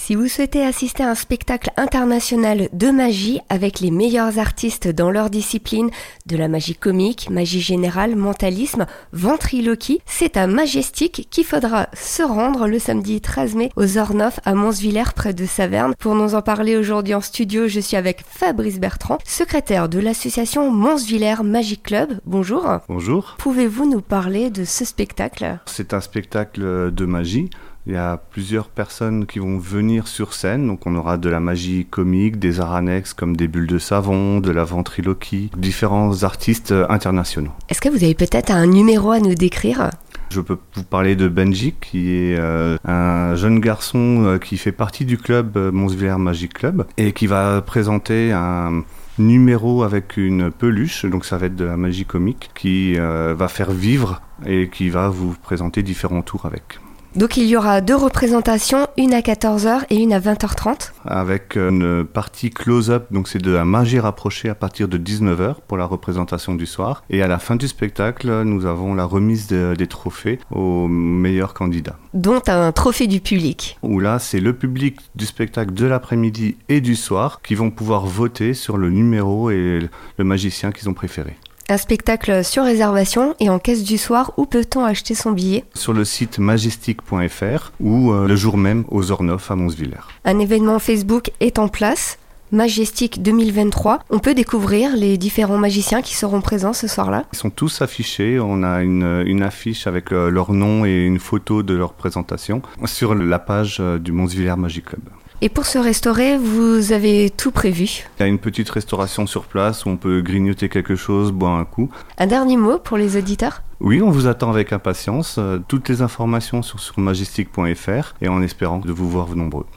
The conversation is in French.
Si vous souhaitez assister à un spectacle international de magie avec les meilleurs artistes dans leur discipline, de la magie comique, magie générale, mentalisme, ventriloquie, c'est à Majestic qu'il faudra se rendre le samedi 13 mai aux Ornoff à Monsvillers près de Saverne. Pour nous en parler aujourd'hui en studio, je suis avec Fabrice Bertrand, secrétaire de l'association Monsvillers Magic Club. Bonjour. Bonjour. Pouvez-vous nous parler de ce spectacle? C'est un spectacle de magie il y a plusieurs personnes qui vont venir sur scène, donc on aura de la magie comique, des arts annexes comme des bulles de savon, de la ventriloquie, différents artistes internationaux. Est-ce que vous avez peut-être un numéro à nous décrire? Je peux vous parler de Benji, qui est euh, un jeune garçon euh, qui fait partie du club euh, Monsvillers Magic Club et qui va présenter un numéro avec une peluche, donc ça va être de la magie comique, qui va faire vivre et qui va vous présenter différents tours avec. Donc il y aura deux représentations, une à 14h et une à 20h30. Avec une partie close-up, donc c'est de la magie rapprochée à partir de 19h pour la représentation du soir. Et à la fin du spectacle, nous avons la remise des trophées aux meilleurs candidats. Dont un trophée du public. Où là, c'est le public du spectacle de l'après-midi et du soir qui vont pouvoir voter sur le numéro et le magicien qu'ils ont préféré. Un spectacle sur réservation et en caisse du soir, où peut-on acheter son billet? Sur le site majestic.fr ou euh, le jour même aux Ornoff à Monsvillers. Un événement Facebook est en place. Majestic 2023. On peut découvrir les différents magiciens qui seront présents ce soir-là Ils sont tous affichés. On a une, affiche avec leur nom et une photo de leur présentation sur la page euh, du Monsvillers Magic Club. Et pour se restaurer, vous avez tout prévu Il y a une petite restauration sur place où on peut grignoter quelque chose, boire un coup. Un dernier mot pour les auditeurs? Oui, on vous attend avec impatience. Euh, toutes les informations sont sur majestic.fr et en espérant de vous voir nombreux.